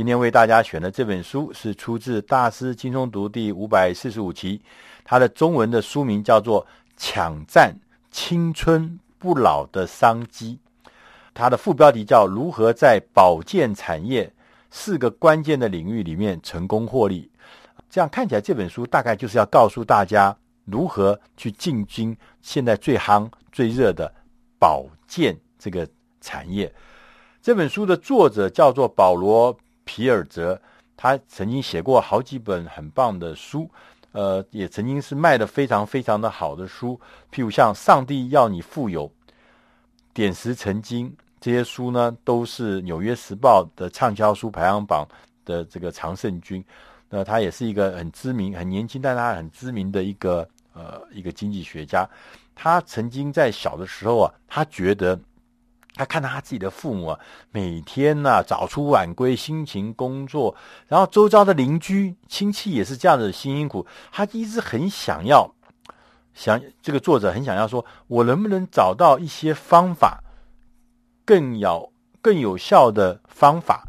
今天为大家选的这本书是出自《大师轻松读》第五百四十五期，它的中文的书名叫做《抢占青春不老的商机》，它的副标题叫“如何在保健产业四个关键的领域里面成功获利”。这样看起来，这本书大概就是要告诉大家如何去进军现在最夯、最热的保健这个产业。这本书的作者叫做保罗·皮尔泽，他曾经写过好几本很棒的书，呃，也曾经是卖的非常非常的好的书，譬如像《上帝要你富有》、《点石成金》这些书呢，都是《纽约时报》的畅销书排行榜的这个常胜军。那他也是一个很知名、很年轻，但他很知名的一个呃一个经济学家。他曾经在小的时候啊，他觉得他看到他自己的父母啊，每天呐、啊、早出晚归，辛勤工作，然后周遭的邻居亲戚也是这样子辛辛苦。他一直很想要，想这个作者很想要说，我能不能找到一些方法，更有更有效的方法，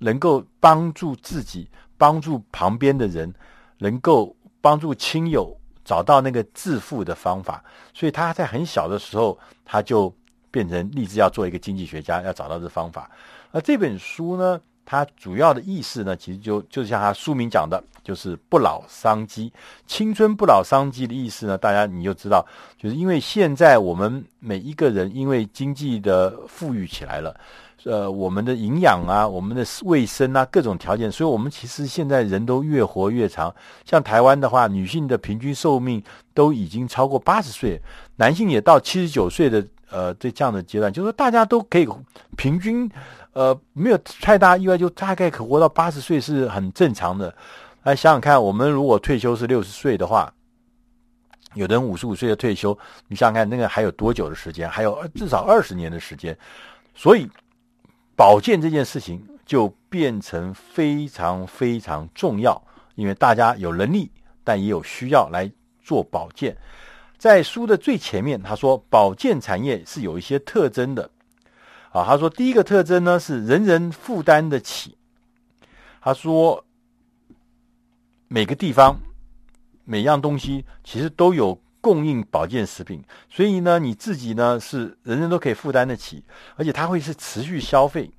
能够帮助自己。帮助旁边的人，能够帮助亲友找到那个致富的方法，所以他在很小的时候，他就变成立志要做一个经济学家，要找到这方法。而这本书呢，它主要的意思呢，其实就就像他书名讲的，就是不老商机，青春不老商机的意思呢，大家你就知道，就是因为现在我们每一个人因为经济的富裕起来了。呃，我们的营养啊，我们的卫生啊，各种条件，所以我们其实现在人都越活越长。像台湾的话，女性的平均寿命都已经超过八十岁，男性也到七十九岁的呃这这样的阶段，就是大家都可以平均呃没有太大意外，就大概可活到八十岁是很正常的。来想想看，我们如果退休是六十岁的话，有的人五十五岁的退休，你想想看那个还有多久的时间？还有至少二十年的时间，所以。保健这件事情就变成非常非常重要，因为大家有能力，但也有需要来做保健。在书的最前面，他说保健产业是有一些特征的。啊，他说第一个特征呢是人人负担得起。他说每个地方每样东西其实都有供应保健食品，所以呢你自己呢是人人都可以负担得起，而且它会是持续消费。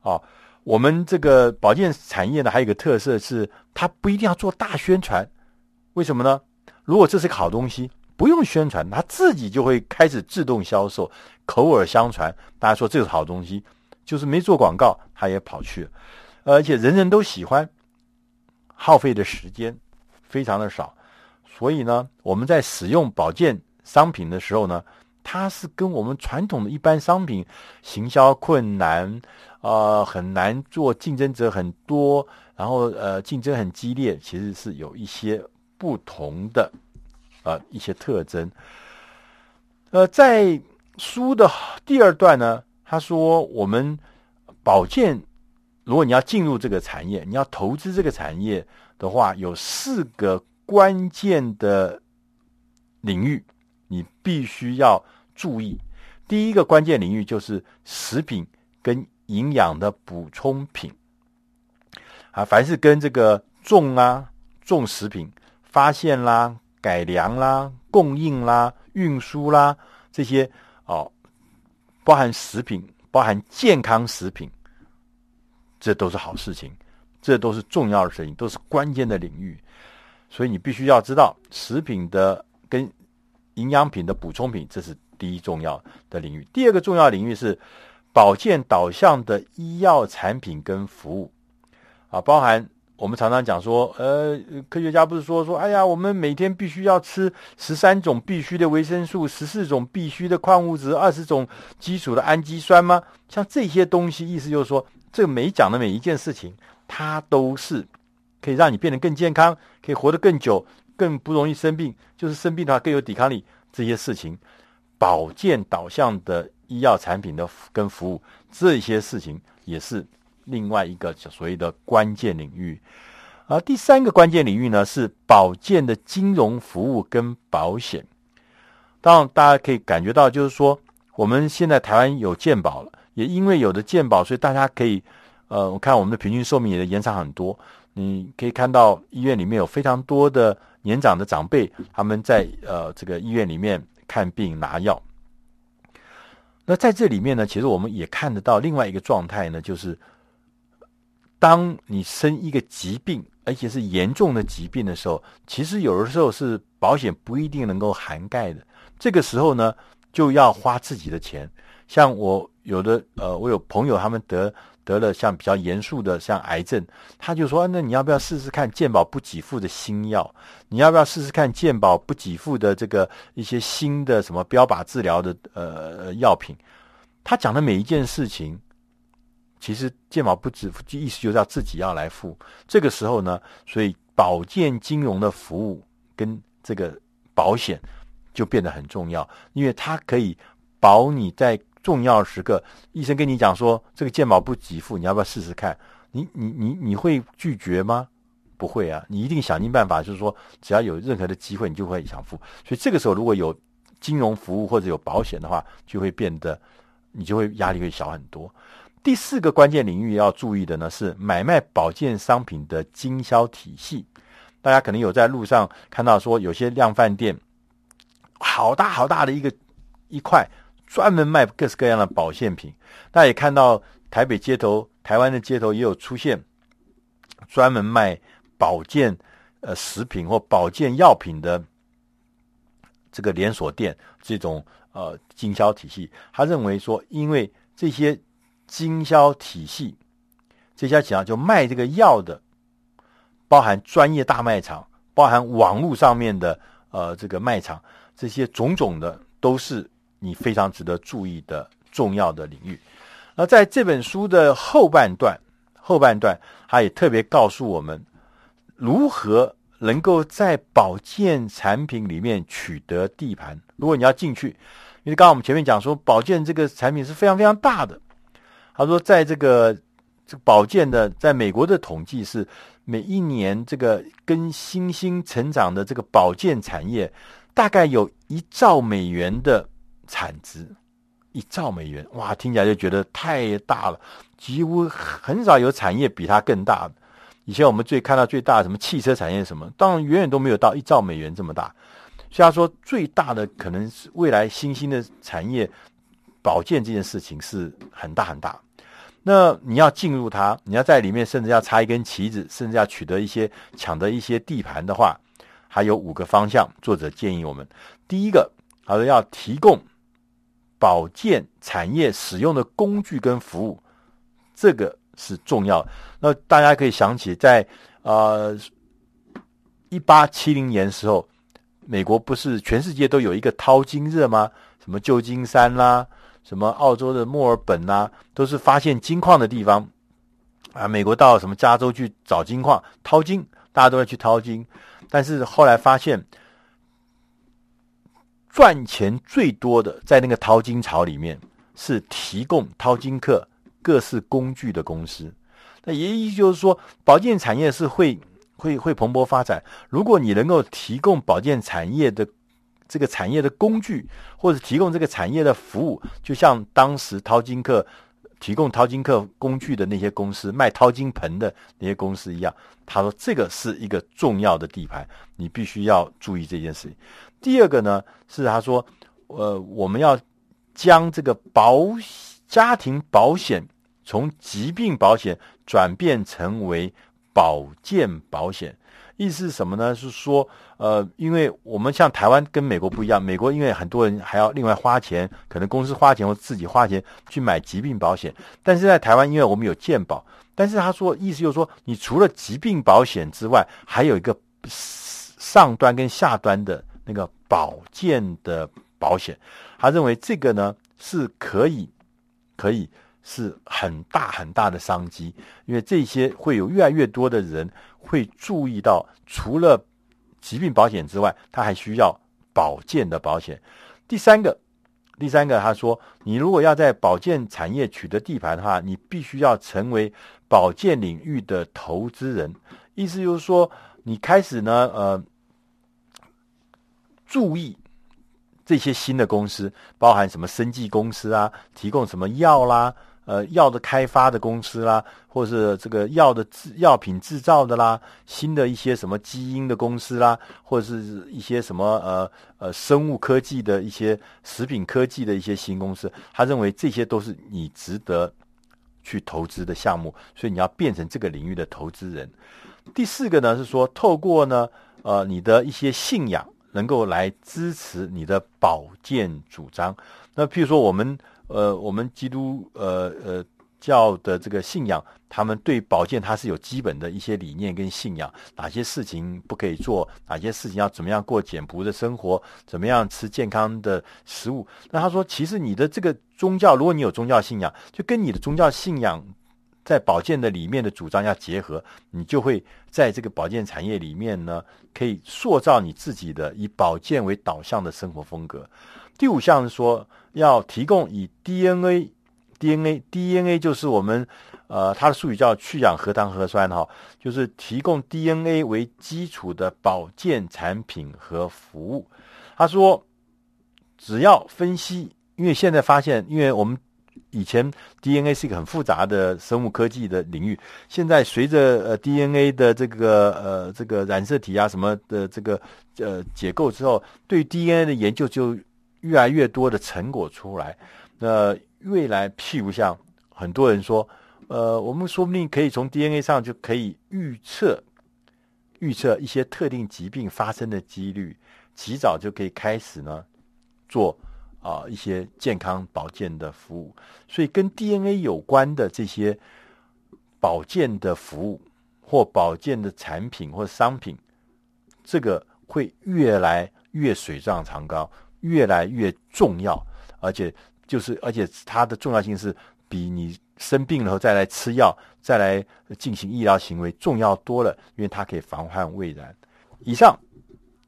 啊，我们这个保健产业呢，还有一个特色是，它不一定要做大宣传。为什么呢？如果这是个好东西，不用宣传，它自己就会开始自动销售，口耳相传。大家说这是好东西，就是没做广告，它也跑去，而且人人都喜欢，耗费的时间非常的少。所以呢，我们在使用保健商品的时候呢，它是跟我们传统的一般商品行销困难。呃，很难做，竞争者很多，然后呃，竞争很激烈，其实是有一些不同的呃一些特征。呃，在书的第二段呢，他说我们保健，如果你要进入这个产业，你要投资这个产业的话，有四个关键的领域，你必须要注意。第一个关键领域就是食品跟营养的补充品啊，凡是跟这个种啊、种食品、发现啦、改良啦、供应啦、运输啦这些哦，包含食品、包含健康食品，这都是好事情，这都是重要的事情，都是关键的领域。所以你必须要知道，食品的跟营养品的补充品，这是第一重要的领域。第二个重要领域是。保健导向的医药产品跟服务，啊，包含我们常常讲说，呃，科学家不是说说，哎呀，我们每天必须要吃十三种必须的维生素，十四种必须的矿物质，二十种基础的氨基酸吗？像这些东西，意思就是说，这每讲的每一件事情，它都是可以让你变得更健康，可以活得更久，更不容易生病，就是生病的话更有抵抗力。这些事情，保健导向的。医药产品的跟服务这些事情也是另外一个所谓的关键领域，而第三个关键领域呢是保健的金融服务跟保险。当然，大家可以感觉到，就是说我们现在台湾有健保了，也因为有的健保，所以大家可以呃，我看我们的平均寿命也延长很多。你可以看到医院里面有非常多的年长的长辈，他们在呃这个医院里面看病拿药。那在这里面呢，其实我们也看得到另外一个状态呢，就是当你生一个疾病，而且是严重的疾病的时候，其实有的时候是保险不一定能够涵盖的。这个时候呢，就要花自己的钱。像我有的呃，我有朋友他们得。得了像比较严肃的像癌症，他就说：“那你要不要试试看健保不给付的新药？你要不要试试看健保不给付的这个一些新的什么标靶治疗的呃药品？”他讲的每一件事情，其实健保不给付，意思就是要自己要来付。这个时候呢，所以保健金融的服务跟这个保险就变得很重要，因为它可以保你在。重要时刻，医生跟你讲说这个健保不给付，你要不要试试看？你你你你会拒绝吗？不会啊，你一定想尽办法，就是说只要有任何的机会，你就会想付。所以这个时候如果有金融服务或者有保险的话，就会变得你就会压力会小很多。第四个关键领域要注意的呢是买卖保健商品的经销体系。大家可能有在路上看到说有些量贩店，好大好大的一个一块。专门卖各式各样的保健品，大家也看到台北街头、台湾的街头也有出现专门卖保健呃食品或保健药品的这个连锁店，这种呃经销体系。他认为说，因为这些经销体系，这些企业就卖这个药的，包含专业大卖场，包含网络上面的呃这个卖场，这些种种的都是。你非常值得注意的重要的领域。那在这本书的后半段，后半段他也特别告诉我们如何能够在保健产品里面取得地盘。如果你要进去，因为刚刚我们前面讲说，保健这个产品是非常非常大的。他说，在这个这个保健的，在美国的统计是每一年这个跟新兴成长的这个保健产业，大概有一兆美元的。产值一兆美元，哇，听起来就觉得太大了，几乎很少有产业比它更大。以前我们最看到最大的什么汽车产业什么，当然远远都没有到一兆美元这么大。所以他说最大的可能是未来新兴的产业，保健这件事情是很大很大。那你要进入它，你要在里面甚至要插一根旗子，甚至要取得一些抢得一些地盘的话，还有五个方向，作者建议我们，第一个，他说要提供。保健产业使用的工具跟服务，这个是重要。那大家可以想起在，在呃一八七零年时候，美国不是全世界都有一个淘金热吗？什么旧金山啦，什么澳洲的墨尔本呐，都是发现金矿的地方啊。美国到什么加州去找金矿淘金，大家都要去淘金。但是后来发现。赚钱最多的，在那个淘金潮里面，是提供淘金客各式工具的公司。那也意思就是说，保健产业是会会会蓬勃发展。如果你能够提供保健产业的这个产业的工具，或者提供这个产业的服务，就像当时淘金客提供淘金客工具的那些公司，卖淘金盆的那些公司一样。他说，这个是一个重要的地盘，你必须要注意这件事情。第二个呢，是他说，呃，我们要将这个保家庭保险从疾病保险转变成为保健保险。意思是什么呢？是说，呃，因为我们像台湾跟美国不一样，美国因为很多人还要另外花钱，可能公司花钱或自己花钱去买疾病保险，但是在台湾，因为我们有健保，但是他说意思就是说，你除了疾病保险之外，还有一个上端跟下端的。那个保健的保险，他认为这个呢是可以，可以是很大很大的商机，因为这些会有越来越多的人会注意到，除了疾病保险之外，他还需要保健的保险。第三个，第三个，他说，你如果要在保健产业取得地盘的话，你必须要成为保健领域的投资人，意思就是说，你开始呢，呃。注意这些新的公司，包含什么生技公司啊，提供什么药啦，呃药的开发的公司啦，或是这个药的制药品制造的啦，新的一些什么基因的公司啦，或者是一些什么呃呃生物科技的一些食品科技的一些新公司，他认为这些都是你值得去投资的项目，所以你要变成这个领域的投资人。第四个呢是说，透过呢呃你的一些信仰，能够来支持你的保健主张。那譬如说我们。呃，我们基督呃呃教的这个信仰，他们对保健它是有基本的一些理念跟信仰，哪些事情不可以做，哪些事情要怎么样过简朴的生活，怎么样吃健康的食物。那他说，其实你的这个宗教，如果你有宗教信仰，就跟你的宗教信仰在保健的里面的主张要结合，你就会在这个保健产业里面呢，可以塑造你自己的以保健为导向的生活风格。第五项是说，要提供以 DNA、DNA、DNA 就是我们呃，它的术语叫去氧核糖核酸哈，就是提供 DNA 为基础的保健产品和服务。他说，只要分析，因为现在发现，因为我们以前 DNA 是一个很复杂的生物科技的领域，现在随着呃 DNA 的这个呃这个染色体啊什么的这个呃解构之后，对 DNA 的研究就越来越多的成果出来，那未来譬如像很多人说，呃，我们说不定可以从 DNA 上就可以预测预测一些特定疾病发生的几率，及早就可以开始呢做啊、一些健康保健的服务。所以跟 DNA 有关的这些保健的服务或保健的产品或商品，这个会越来越水涨船高。越来越重要，而且就是，而且它的重要性是比你生病了后再来吃药、再来进行医疗行为重要多了，因为它可以防患未然。以上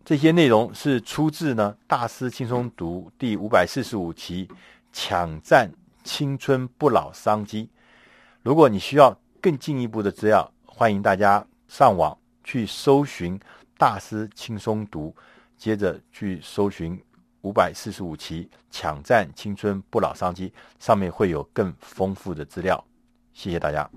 这些内容是出自呢《大师轻松读》第五百四十五期《抢占青春不老商机》。如果你需要更进一步的资料，欢迎大家上网去搜寻《大师轻松读》，接着去搜寻。五百四十五期抢占青春不老商机，上面会有更丰富的资料。谢谢大家。